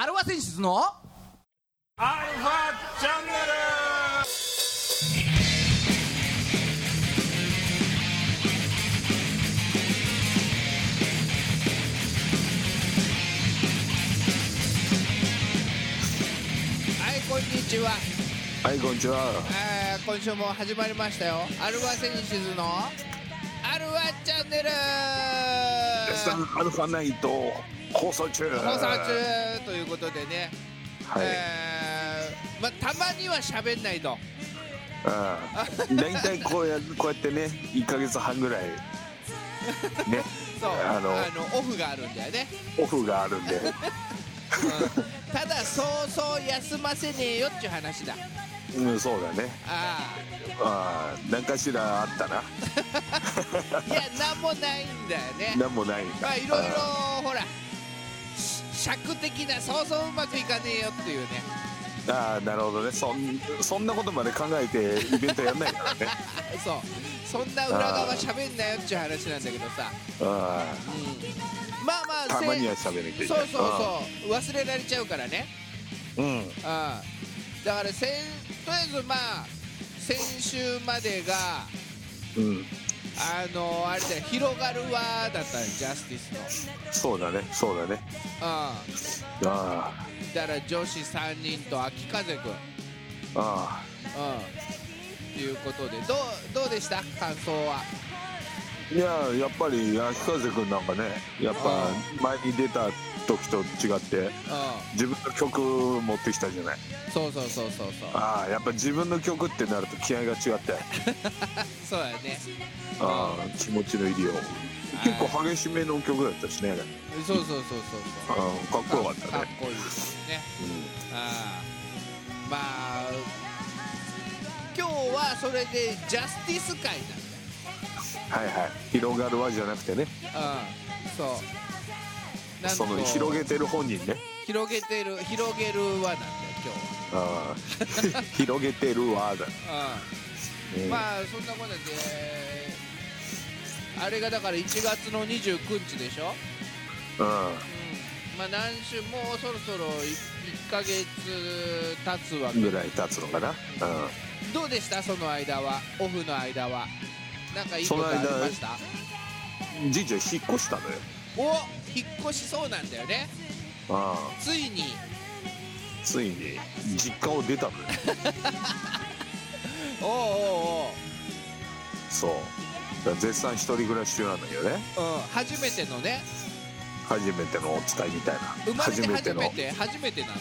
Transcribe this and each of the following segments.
アルファ選出のアルファチャンネはいこんにちは、はい、こんにちは。えー今週も始まりましたよ。アルファ選出のアルファチャンネル。アルファナイト放送中。放送中ということでね、はい。えーまあ、たまには喋んないと。ああ。大体こうやこうやってね、一ヶ月半ぐらい。ね。そう。あの。オフがあるんだよね、オフがあるんで、うん。ただそうそう休ませねえよっていう話だ。うん、そうだね。ああ。あ、何かしらあったな。あ いやなんもないんだよね。なんもない。まあいろいろほらし尺的なそうそううまくいかねえよっていうねああ、なるほどね。そんそんなことまで考えてイベントやんないからね。そうそんな裏側喋んなよっていう話なんだけどさ、あうん、まあまああ、たまにせは喋らなきゃいけそう。そうそう忘れられちゃうからねう。うん。うんだからせんとりあえずまあ先週までがうん。あのあれだよ広がるわだったのジャスティスの。そうだね。そうだね。うん。あだから女子3人と秋風くん。うんあ、あということでどうどうでした？感想は。あ。いや、やっぱり秋風くんなんかね、やっぱ前に出た時と違って。う自分の曲持ってきたじゃない。んそうそうそうそうそう。ああやっぱ自分の曲ってなると気合が違って。そうやね。ああ気持ちの入りよう。結構激しめの曲だったしね。そうそうそうそうあそう。あかっこよかったかっねこいいですね。ああまあ今日はそれでジャスティス会なんはいはい。広がるわじゃなくてね。だうん。そうその広げてる本人ね。広げてる広げる輪なんだよああ。広げてるわだ、今日はうん。うん。まあそんなことであれがだから1月の29日でしょ？うん。うん。まあ何週もうそろそろ 1, ヶ月経つわけ。ぐらい経つのかな、うどうでした？その間は？オフの間は？なんかいいことありました？引っ越したのよお引っ越しそうなんだよね。あついに。あついに。実家を出たのよ。おうおそう。だから絶賛一人暮らし中なんだけどね。うおう、うん、初めてのね。初めてのお使いみたいな。生まれて初めての。初めてなの。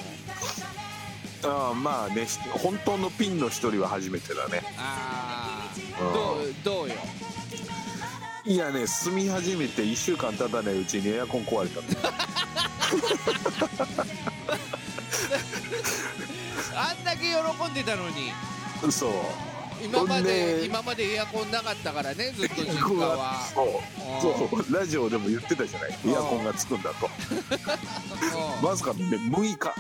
ああまあねし本当のピンの一人は初めてだね。ああ。うん。どうどうよ？いやね住み始めて1週間経たないうちにエアコン壊れた。あんだけ喜んでたのに。のそう。今までで今までエアコンなかったからねずっと実家は。そうそう。ラジオでも言ってたじゃない。エアコンがつくんだと。うん。まさかね6日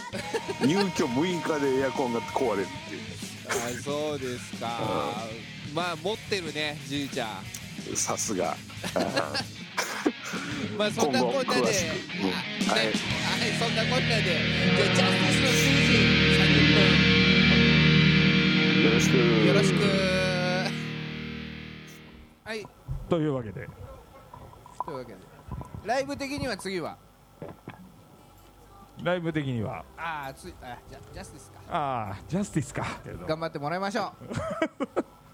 入居6日でエアコンが壊れるっていう。あそうですか。まあ持ってるねじいちゃんさすが。あ まあそんなこんなで、今後詳しく。うん。あはい。ねはい、そんなこんなで、じゃあジャスティスの数ーよろしく。字30分よろしく。はい、というわけで。というわけで、ライブ的には次は、ライブ的には。ああ、つい、あ、じゃ、ジャスティスか。ああジャスティスか。頑張ってもらいましょう。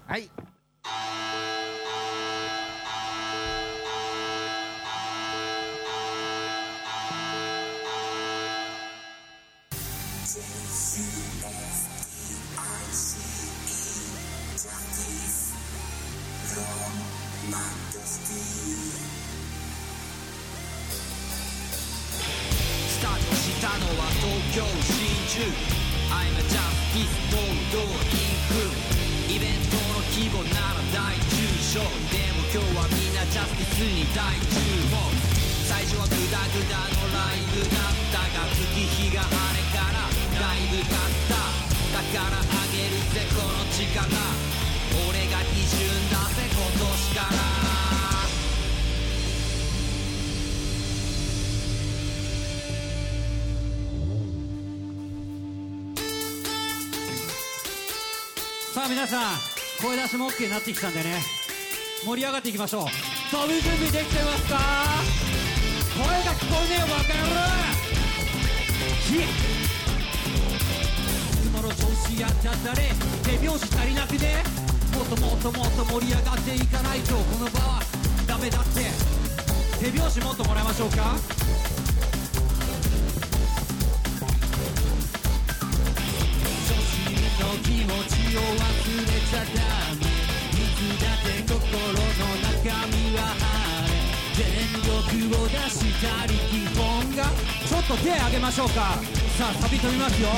はい。のは東京新宿。I'm a justice 堂々インクイベントの規模なら大中小。でも今日はみんなジャスティスに大注目最初はグダグダのライブだったが月日があれから。だいぶ経った。だからあげるぜこの力。俺が基準だぜ今年から。あ皆さん声出しも OK になってきたんでね。盛り上がっていきましょう。飛び準備できてますか？声が聞こえねえよバカ野郎！いつもの調子やっちゃったれ手拍子足りなくね？もっともっともっと盛り上がっていかないとこの場はダメだって。手拍子もっともらいましょうか？気持ちを忘れちゃダメ。いつだって心の中身は晴れ全力を出したり基本が。ちょっと手挙げましょうか。さあサビ飛びますよ。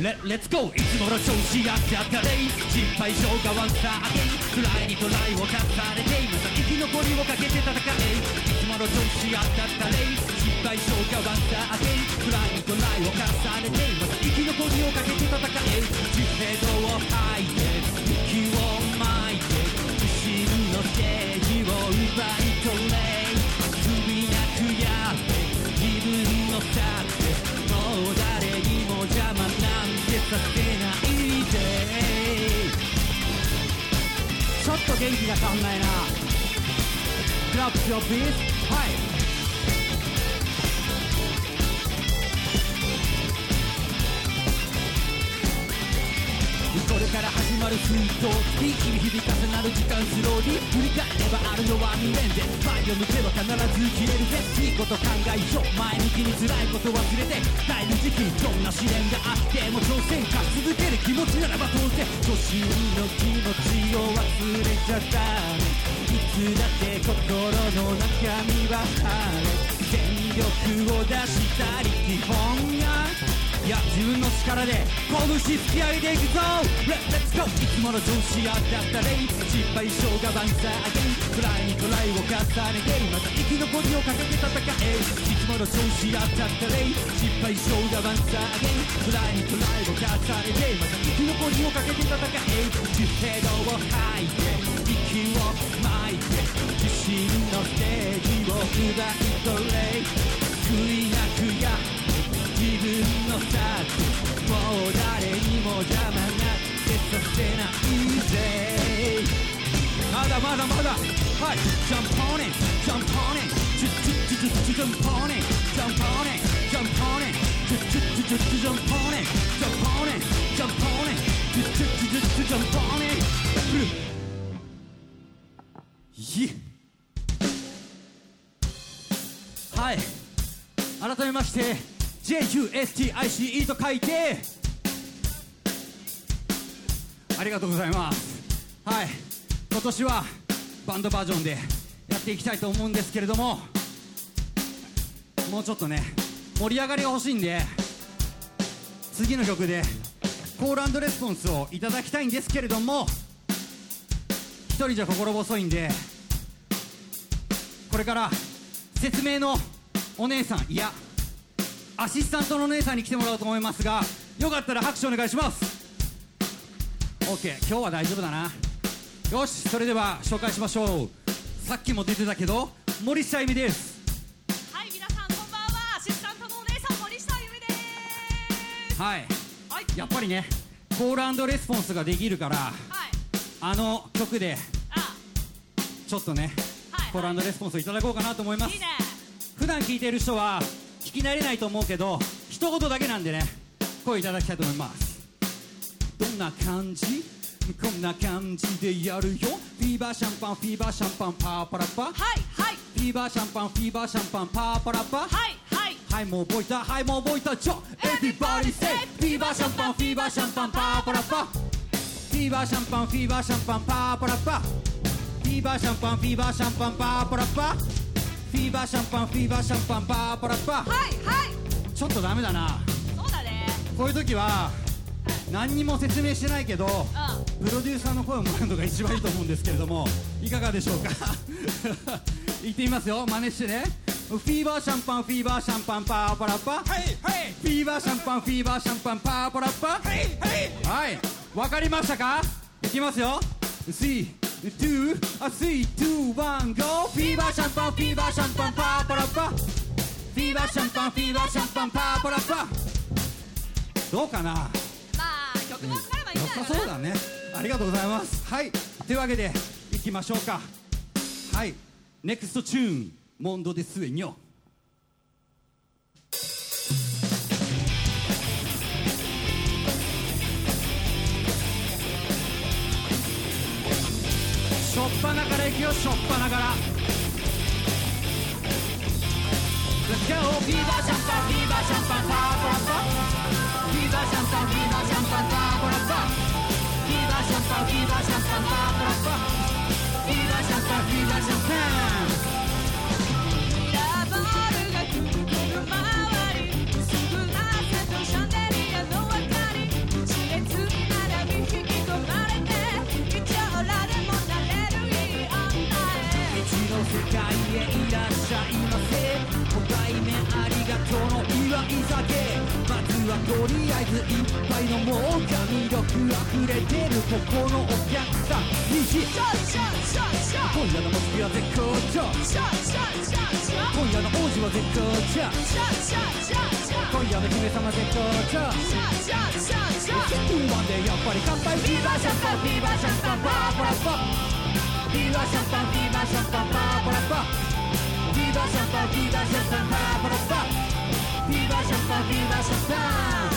レッツゴーいつもの調子やってやったれ。失敗しようがワンサーアゲイントライにトライを重ねてまた生き残りをかけて戦え。いつもの調子やってやったれ。失敗しようが once again トライにトライを重ねて今さき残りをかけて戦え地平道を吐いて息を巻いて自信のステージを奪い取れ首なくやって自分のさってもう誰にも邪魔なんてさせないでちょっと元気が足んないなクラップスよピースはい。から始まるスイート一気に響かせなる。時間スローに振り返ればある。のは未練で前を向けば必ず消える。ぜいいこと考えよう前向きに辛いこと忘れて耐える。時期どんな試練があっても挑戦勝ち続ける。気持ちならば当然初心の気持ちを忘れちゃダメいつだって心の中身は晴れ全力を出したり基本がいや自分の力で拳突き上げていくぞ。Let- Let's go いつもの調子やってやったれ失敗しようが once again トライにトライを重ねてまた生き残りをかけて戦え。いつもの調子やってやったれ失敗しようが once again トライにトライを重ねてまた生き残りをかけて戦え。地平道を吐いて息を巻いて自信のステージを奪い取れ。ジュジュジャンプオネジャンプオネジャンプオネジュジュジュジュジュジャンプオネフルいいはい改めまして JQSTICE と書いてありがとうございますはい今年はバンドバージョンでやっていきたいと思うんですけれどももうちょっとね盛り上がりが欲しいんで次の曲でコールレスポンスをいただきたいんですけれども一人じゃ心細いんでこれから説明のお姉さんいやアシスタントのお姉さんに来てもらおうと思いますがよかったら拍手お願いします。OK 今日は大丈夫だな。よしそれでは紹介しましょうさっきも出てたけど森下由美ですはい、皆さんこんばんは。アシスタントのお姉さん森下由美です。はいはい。やっぱりねコールレスポンスができるからはい。あの曲であ、ちょっとねはい。コールレスポンスをいただこうかなと思いますいいね。普段聞いている人は聞き慣れないと思うけど一言だけなんでね声いただきたいと思いますどんな感じ？こんな感じでやるよ。フィーバーシャンパンフィーバーシャンパンパーパラパ。はいはい。フィーバーシャンパンフィーバーシャンパンパーパラパ。はいはい。はいもう覚えたはいもう覚えたちょ。Everybody say フィーバーシャンパンフィーバーシャンパンパーパラパ。フィーバーシャンパンフィーバーシャンパンパーパラパ。フィーバーシャンパンフィーバーシャンパンパーパラパ。フィーバーシャンパンフィーバーシャンパンパーパラパ。はいはい。ちょっとダメだな。そうだね。こういう時は何にも説明してないけどうプロデューサーの声をもらうのが一番いいと思うんですけれどもいかがでしょうか？言ってみますよ。真似してね。フィーバーシャンパンフィーバーシャンパンパーパラパ。はいはい。フィーバーシャンパンフィーバーシャンパンパーパラパ。はいはい。はい。わかりましたか？いきますよ。3 2 3 2 1 GO. フィーバーシャンパンフィーバーシャンパンパーパラパ。フィーバーシャンパンフィーバーシャンパンパーパラパ。どうかな？まあ曲も分かればはい良さそうだね。ありがとうございます。はい。というわけでいきましょうか。はい。ネクストチューン。モンドでスエニョしょっぱなからいくよ。しょっぱなから。Let's go! Viva champagne, viva champagne. Viva champagne, viva champagne, pa pa pa.「いらっしゃいませ」「ダボールがくっつくまわり」「すぐ汗とシャネリアの明かり」「知れずな髪引き止まれて」「いつもらでもなれるいい女へ」「うちの世界へいらっしゃいませ。ご対面ありがとうの祝い酒」はとりあえず一杯飲もうか魅力溢れてるここのお客さん西シャッシャッシャッシャッ今夜のモスキは絶好調シャッシャッシャッシャッ今夜の王子は絶好調シャッシャッシャッシャッ今夜の姫様絶好調シャッシャッシャッシャッ今晩でやっぱり乾杯ビーバーシャンパンビーバーシャンパンパーパラパビーバーシャンパンビーバーシャンパンパーパラパビーバーシャンパンビーバーシャンパンパーパラパーシャンパンビーバーシャンパン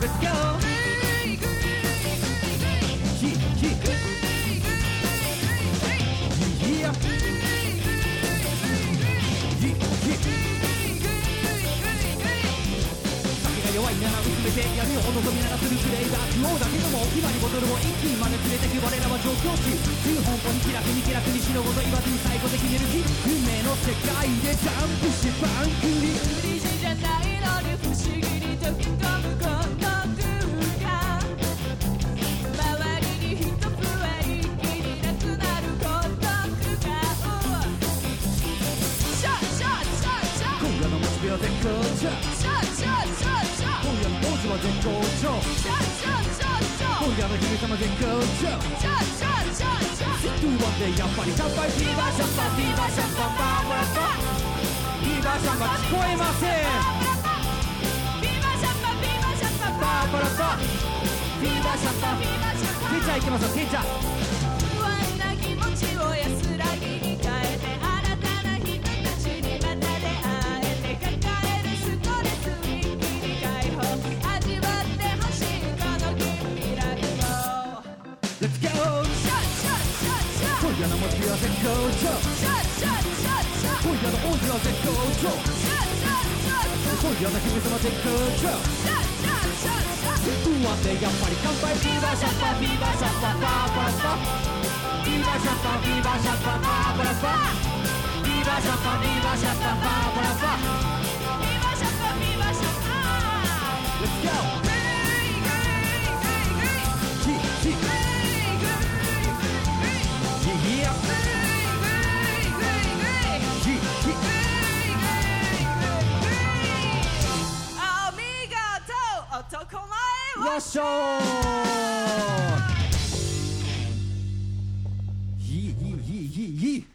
Let's go! ヒヒヒヤヒヒ酒が弱いなら薄めて闇を望みならするプレイが不王だけども決まりボトルを一気に真似連れてく我らは上京地旧香港に気楽に気楽にしのごと言わずに最後で決める日運命の世界でジャンプしてバンクリ理事じゃないのに不思議に溶け込むこの空間周りに人増え一気になくなるこの空間シャッシャッシャッシャッ今夜のモチベは絶好調。シャッシャッシャッシャッ今夜の王子は絶好調。シャッシャッシャッシャッ今夜の姫ーシャン聞こえませんビーバーシャビーバーシャパパラパビーバーシャティーチャーきましょうティーチャーて新わせ go! 今夜の目標は絶好調今夜の王者は絶好調今夜の秘密は絶好調不安でやっぱり乾杯ビバシャパビバシャパパパパビバシャパビバシャパパパパビバシャパビバシャパパパパ男前よっしょーいいいいいいいい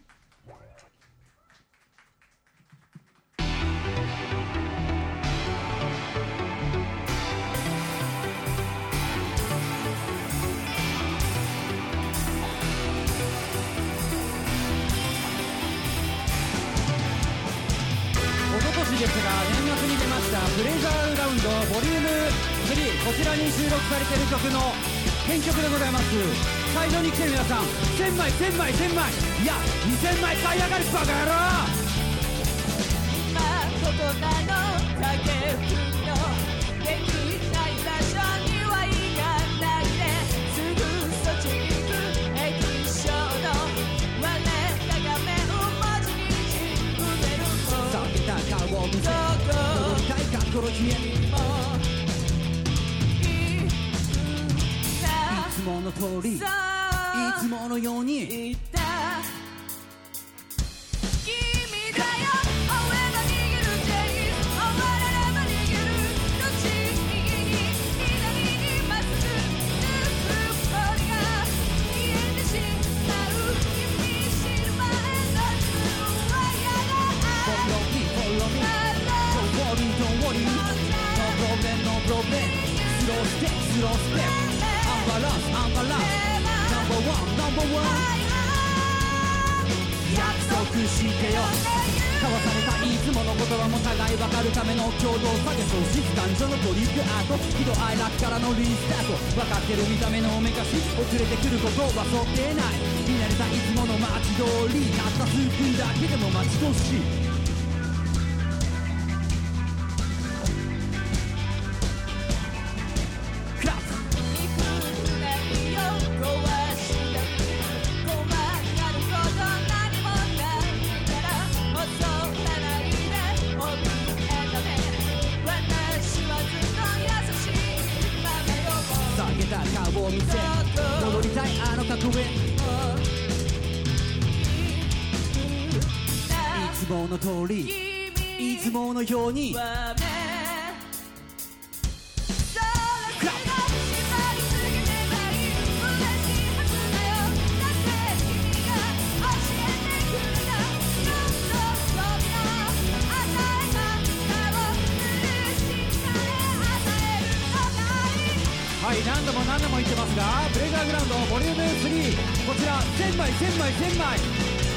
おととしですが年末に出ましたプレイザーラウンドボリュームこちらに収録されている曲の編曲でございます。会場に来てる皆さん1000枚1000枚1000枚。いや2000枚買い上がるバカ野郎まことなの。竹吹のできない場所には行かないで。すぐそっちに行く。液晶の。我らが目を文字に埋めるも避けた顔を見せどこ戻りたいかこの日へもの通りそういつものように言った Don't step, don't step. バランスアンバランスナンバーワンナンバーワン約束してよ交わされたいつもの言葉も互い分かるための共同作業。喪失感情のトリックアート喜怒哀楽からのリスタート。分かってる見た目のおめかし遅れてくることは想定内見慣れたいつもの街通りたった数分だけでも待ち遠しい。つもの通りいつものように。はい何度も何度も言ってますがブレイザーグラウンドボリューム3こちら1000枚1000枚1000枚。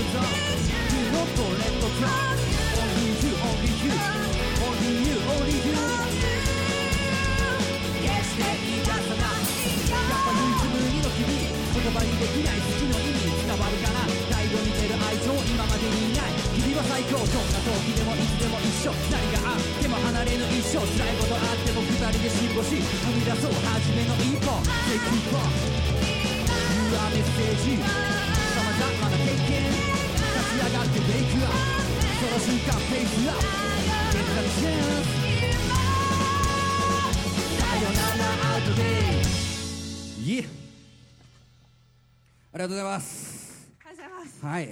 the go Do not let the go Only you. Only you Only you Only you 決して言い出さないやっぱ唯一無二の君言葉にできない好きの意味伝わるかな大量に出る愛情今までにいない君は最強どんな時でもいつでも一緒何があっても離れぬ一生辛いことあっても二人で辛抱し踏み出そう初めの一歩 Take it from You are メッセージ様々な経験立ち上がって Wake up その瞬間 Face up Get the chance さよならアウトデイイエありがとうござい。ますはい、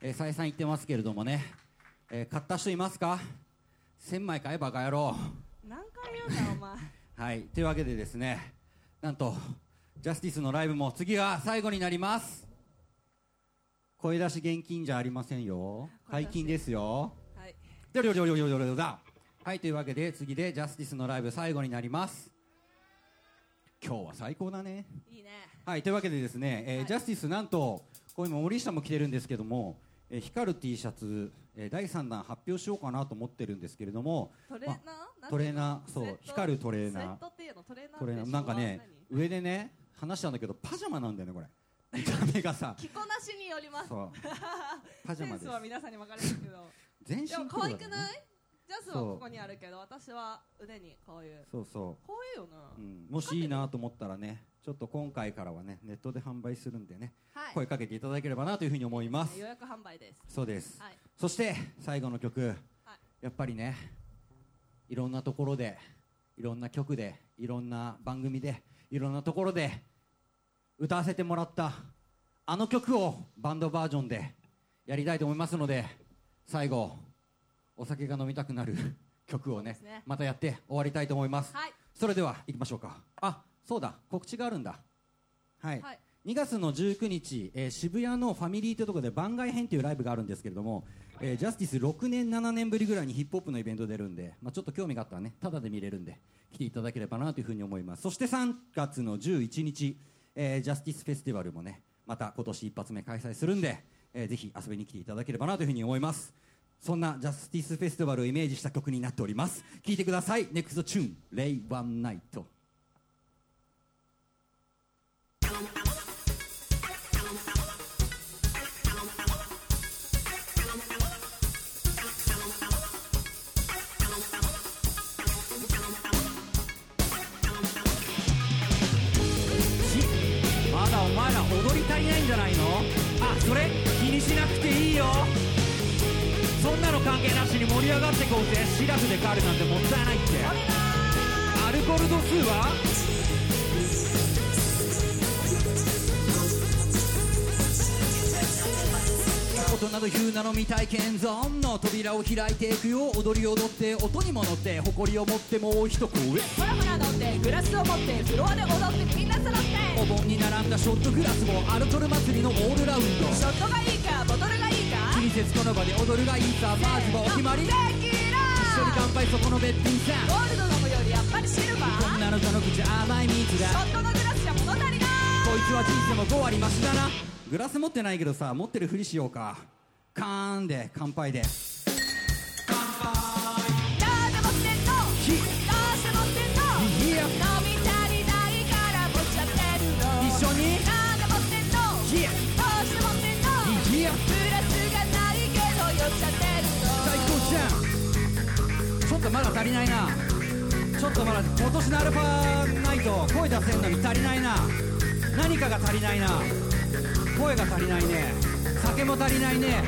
えー、再三言ってますけれどもね、えー買った人いますか？1000枚買えバカ野郎何回言うんだお前。はい。というわけでですねなんとジャスティスのライブも次が最後になります声出し現金じゃありませんよ。解禁ですよ。はい。でりょりょりょりょりょりょだはいというわけで次でジャスティスのライブ最後になります今日は最高だねいいねはいというわけでですね、えーはいジャスティスなんとこう今森下も着てるんですけども、えー光る T シャツ、えー第3弾発表しようかなと思ってるんですけれどもトレーナーまトレーナーそう光るトレーナートレーナーなんかね上でね話したんだけどパジャマなんだよねこれ見た目がさ何着こなしによります。そう。パジャセンスマですは皆さんに分かれるけど。全身でも可愛くない？いジャスはここにあるけど私は腕にこういう。そうそこういうよな。う、うん、もしいいなと思ったらねちょっと今回からはねネットで販売するんでねはい。声かけていただければなというふうに思います。予約販売です。そうです。はい。そして最後の曲。はい。やっぱりねいろんなところでいろんな曲でいろんな番組でいろんなところで歌わせてもらったあの曲をバンドバージョンでやりたいと思いますので最後お酒が飲みたくなる 曲をねね。またやって終わりたいと思います、はい。それでは行きましょうか。あそうだ。告知があるんだ。はい、はい。2月の19日、えー渋谷のファミリーというところで番外編というライブがあるんですけれども、えージャスティス6年7年ぶりぐらいにヒップホップのイベント出るんで、まあ、ちょっと興味があったらねただで見れるんで来ていただければなというふうに思います。そして3月の11日、えージャスティスフェスティバルもねまた今年一発目開催するんで、えーぜひ遊びに来ていただければなというふうに思います。そんなジャスティスフェスティバルをイメージした曲になっております。聴いてください。NEXT チューン「レイワンナイト」まだ踊り足りないんじゃないの？あそれ気にしなくていいよ。そんなの関係なしに盛り上がってこうぜ。シラフで帰るなんてもったいないって。アルコール度数は？など言うなの未体験ゾーンの扉を開いていくよ。踊り踊って音にも乗って誇りを持ってもう一声。ほらほら乗ってグラスを持ってフロアで踊ってみんな揃って。お盆に並んだショットグラスをアルコール祭りのオールラウンド。ショットがいいかボトルがいいか。気にせずこの場で踊るがいいさ。まずはお決まり。テキー。ラ一緒に乾杯そこのべっぴんさ。ゴールド飲むよりやっぱりシルバー。女の子の口甘い蜜シだョットのグラスじゃ物足りない。こいつは人生も5割マシだなグラス持ってないけどさ持ってるふりしようか。カーンで乾杯で。なんで持ってんのひどうして持ってんのいや。飲み足りないから持っちゃってるの一緒にな持ってん。のどうして持ってん。のいやグラスがないけど酔っちゃってるの最高じゃん。ちょっとまだ足りないな。ちょっとまだ今年のアルファナイト声出せんのに足りないな。何かが足りないな声が足りないね。酒も足りないね。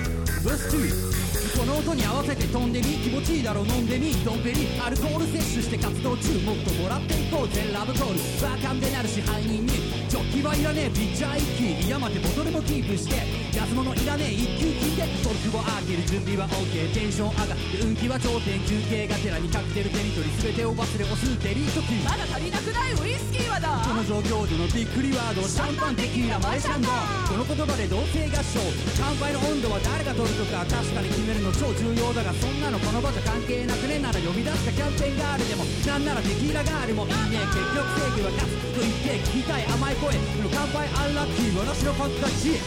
ブス2この音に合わせて飛んでみ。気持ちいいだろ飲んでみ。ドンペリ。アルコール摂取して活動中。もっともらっていこうぜ。ラブコール。バカンでなる支配人に。ジョッキはいらねえ。ピッチャー一気。いや待てボトルもキープして。安物いらねえ。一級聞いて。トルクを開ける準備は OK テンション上がって運気は頂点。休憩がてらにカクテルテリトリ全てを忘れ押すデリートキー。まだ足りなくない？ウイスキー。だこの状況でのびっくりワードシャンパンテキーラマイシャンド。この言葉で同性合唱乾杯の温度は誰が取るとか確かに決めるの超重要だがそんなのこの場じゃ関係なくねなら呼び出したキャンペーンガールでもなんならテキーラガールもいいね結局正義は勝つと言って聞きたい甘い声の乾杯アンラッキー私のファンタジー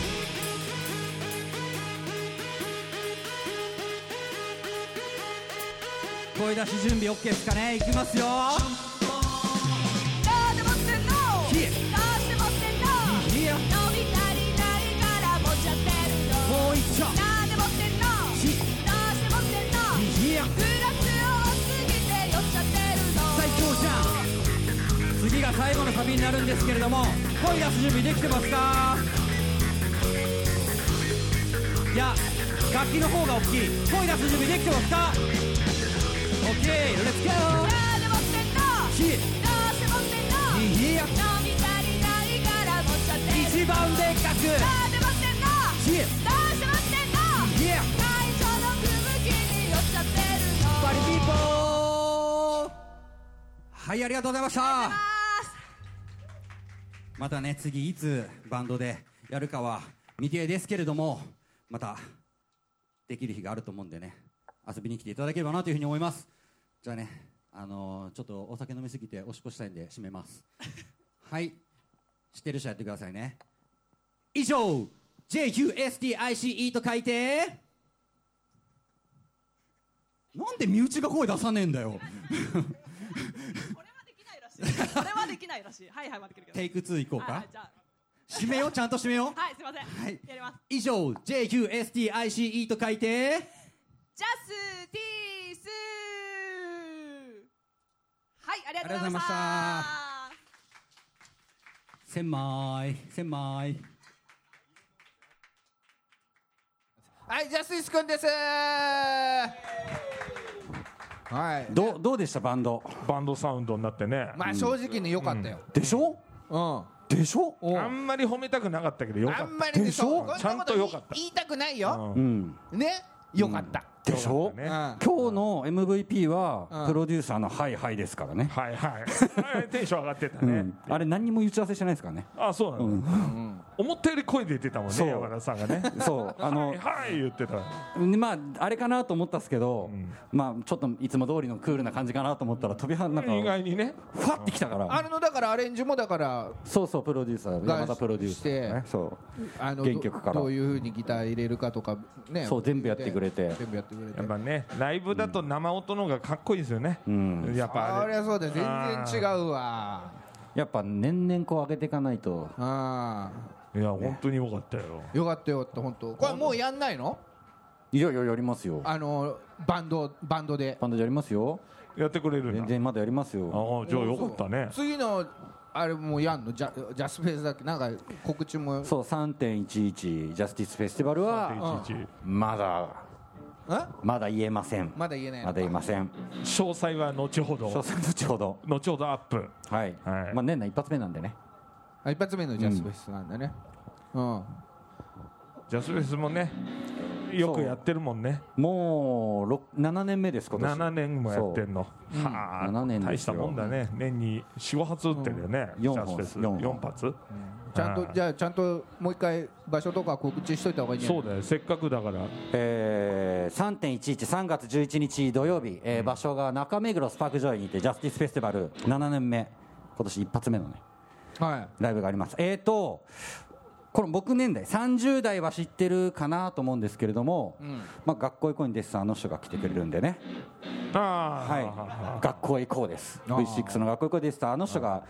声出し準備 OK ですかね？いきますよ。んのどうして持ってんのいや飲み足りないから持っちゃってるのもう一丁。なんで持ってんのひどうして持ってんのいやグラスを過ぎて酔っちゃってるの最強じゃん次が最後のサビになるんですけれども声出す準備できてますか？いや楽器の方が大きい。声出す準備できてますか？はいありがとうございました。またね次いつバンドでやるかは未定ですけれどもまたできる日があると思うんでね遊びに来ていただければなというふうに思います。じゃあねあのーちょっとお酒飲みすぎておしっこしたいんで締めます。はい。知ってる人やってくださいね。以上 JQSTICE と書いてなんで身内が声出さねえんだよ。これはできないらしい。これはできないらしい。はいはい待ってくれテイク2いこうか、はいはいじゃあ。締めよう？ちゃんと締めよう？はいすいませんはい。やります。以上 JQSTICE と書いて。ジャスティス。はいありがとうございました。千枚千枚。はいジャスティス君ですはい。どうどうでしたバンド？バンドサウンドになってね、まあ正直に良かったよ。でしょ？うん。でしょ？う。んあんまり褒めたくなかったけどよかっあんまりねでしょ？ちゃんと良かった。言いたくないた、よ。うん。うん。ね？良かったでしょ？ね。うん。今日の MVP はうん。プロデューサーのハイハイですからね、はいはい。はいテンション上がってたね、うん、あれ何にも打ち合わせしてないですからね。あそうなの、思ったより声出てたもんね山田さんがね。そう。あのはいはい言ってた。でまああれかなと思ったんですけど、まあちょっといつも通りのクールな感じかなと思ったら飛びはなんか意外にね。ふわってきたから。あれのだからアレンジもだからそうそうプロデューサーが山田プロデューサー、ね、そう。あの原曲から。どどういうふうにギター入れるかとかね。そう全部やってくれて。全部やってくれて。やっぱねライブだと生音の方がかっこいいですよね、ん。やっぱあれ。ありゃそうだよ。全然違うわ。やっぱ年々こう上げていかないと。あいや本当によかったよ。あよかったよって本当。これもうやんないの？いやいややりますよ。あのバンドバンドで。バンドでやりますよ。やってくれる全然まだやりますよ。ああじゃあよかったね。次のあれもうやんの？ジャジャスフェイスだっけ？なんか告知も。そう3.11ジャスティスフェスティバルは3.11まだ。えまだ言えません。まだ言えないのまだ言えません。詳細は後ほど。詳細後ほど。後ほどアップ。はい、はい。まあ年内一発目なんでね。あ一発目のジャスフェスなんだね。うん。ジャスフェスもねよくやってるもんね。もうろ7年目です今年。7年もやってんの。はあ7年大したもんだね。年に45発撃ってるよね。うん。ジャスフェス。四本。4発ちゃんとはい。じゃあちゃんともう一回場所とか告知しといた方がいいんじゃない？そうだよ。せっかくだから。えー、3.113月11日土曜日、えー場所が中目黒スパークジョイにてジャスティスフェスティバル7年目。今年一発目のねはい。ライブがあります。えーとこの僕年代30代は知ってるかなと思うんですけれども、まあ、学校行こうにデッサンあの人が来てくれるんでね。ああはい。学校へ行こうです。あー。V6 の学校へ行こうデッサンあの人が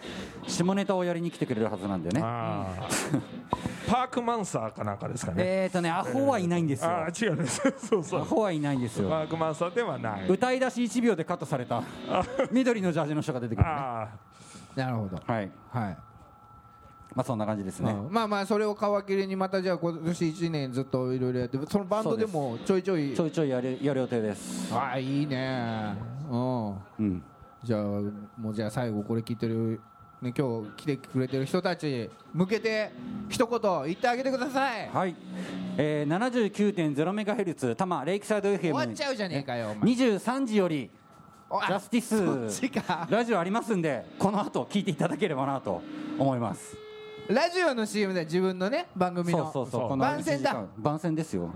下ネタをやりに来てくれるはずなんでね。パークマンサーかなんかですかね。えーとねアホはいないんですよ。ああ違うんです。そうそう。アホはいないんですよ。パークマンサーではない。歌い出し1秒でカットされた。緑のジャージの人が出てくるね。あなるほど。はい。はいまあそんな感じですね、うん。まあまあそれを皮切りにまたじゃあ今年1年ずっといろいろやってそのバンドでもちょいちょい。ちょいちょいやるやる予定です。ああいいね。うん。うん。じゃあもうじゃあ最後これ聞いてる、ね、今日来てくれてる人たち向けて一言言ってあげてください。はい、えー、79.0メガヘルツ多摩レイクサイド FM 終わっちゃうじゃねえかよお前。23時よりジャスティス。ラジオありますんでこの後聞いていただければなと思いますラジオの CM で自分のね番組の。そうそうそう。そうこの番宣だ。1時間。番宣ですよ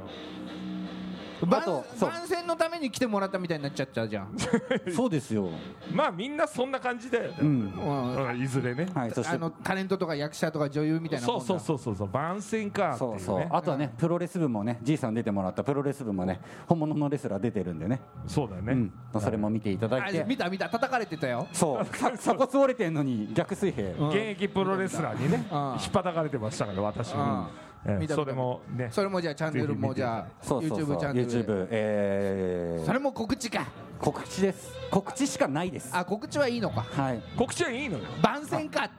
番番宣のために来てもらったみたいになっちゃったじゃん、そうですよ。あまあみんなそんな感じだよね。うん。うんうんいずれね。はいそして。あのタレントとか役者とか女優みたいなそうんそうそうそうそう。番宣かっていそううそう。ねあとはねプロレス部もねじいさん出てもらったプロレス部もね本物のレスラー出てるんでね。そうだよね。うん。それも見ていただいあて見た見た。叩かれてたよ。そう。さ 鎖骨折れてんのに逆水平。うん。現役プロレスラーにねうん。引っ張かれてましたから私も。ええ見たそれもね。それもじゃあチャンネルもじゃあそうそうそう。YouTube チャンネル。で YouTube えー。それも告知か。告知です。告知しかないです。あ告知はいいのか。はい。告知はいいのよ。番宣か。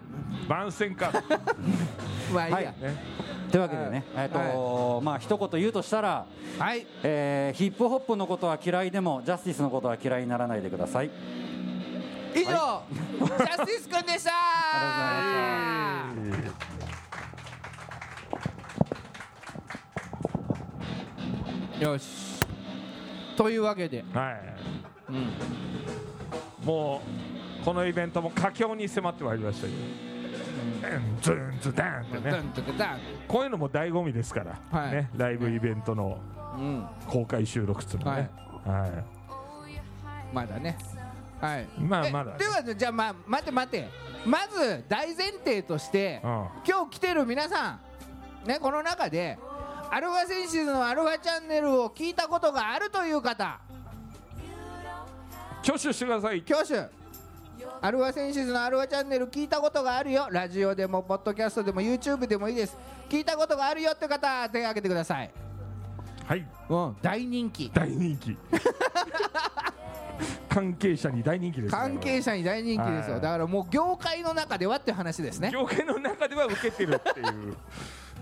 番宣か。まあいいや。はい。ね。というわけでねえっとまあ一言言うとしたらはい。えーヒップホップのことは嫌いでもジャスティスのことは嫌いにならないでください。以上、ジャスティス君でした。ありがとうございよし。というわけで、はい。うん、もうこのイベントも佳境に迫ってまいりましたようん。ズンズダンってね。こういうのも醍醐味ですから、はい。ね、ライブイベントのうん。公開収録っつうのね、はい。まだね。はい。えまあまだね。ではじゃあまあ待て待て。まず大前提として、うん。今日来てる皆さんねこの中でアルファセンシズのアルファチャンネルを聞いたことがあるという方。挙手してください。挙手。アルファセンシズのアルファチャンネル聞いたことがあるよ。ラジオでもポッドキャストでも YouTube でもいいです。聞いたことがあるよって方手を挙げてください。はい。うん。大人気。大人気 関係者に大人気です、ね、関係者に大人気ですよ。はい。だからもう業界の中ではっていう話ですね。業界の中では受けてるっていう。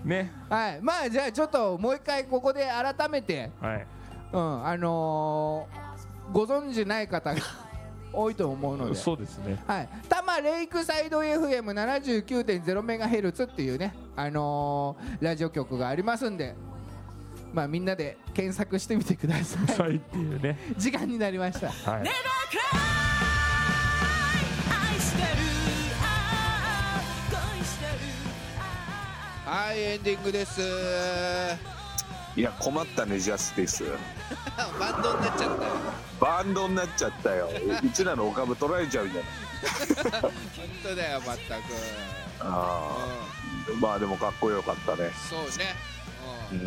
ね。はい。まあじゃあちょっともう一回ここで改めてはい。うんあのーご存知ない方が 多いと思うので。そうですね。はい、多摩レイクサイド FM79.0 メガヘルツっていうね、あのーラジオ局がありますんで、まあみんなで検索してみてください。はいっていうね。時間になりました。はい。はい、エンディングです。いや困ったねジャスティスバンドになっちゃったよ。バンドになっちゃったようちらのお株取られちゃうじゃない本当だよ、まったく。ああまあでもかっこよかったねそうね。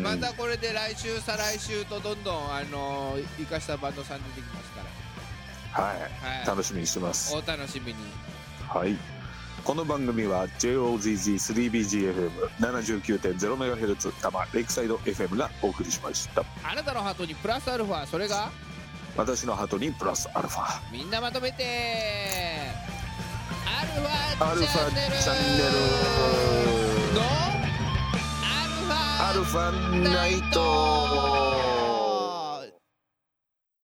またこれで来週、再来週とどんどん、あのー生かしたバンドさん出てきますから、はい、はい。楽しみにしてます。お楽しみに。はい。この番組は JOZZ3BGFM79.0MHz 多摩レイクサイド FM がお送りしました。あなたのハートにプラスアルファ、それが？私のハートにプラスアルファ。みんなまとめて。アルフアルファァチャンネル。のアルファナイト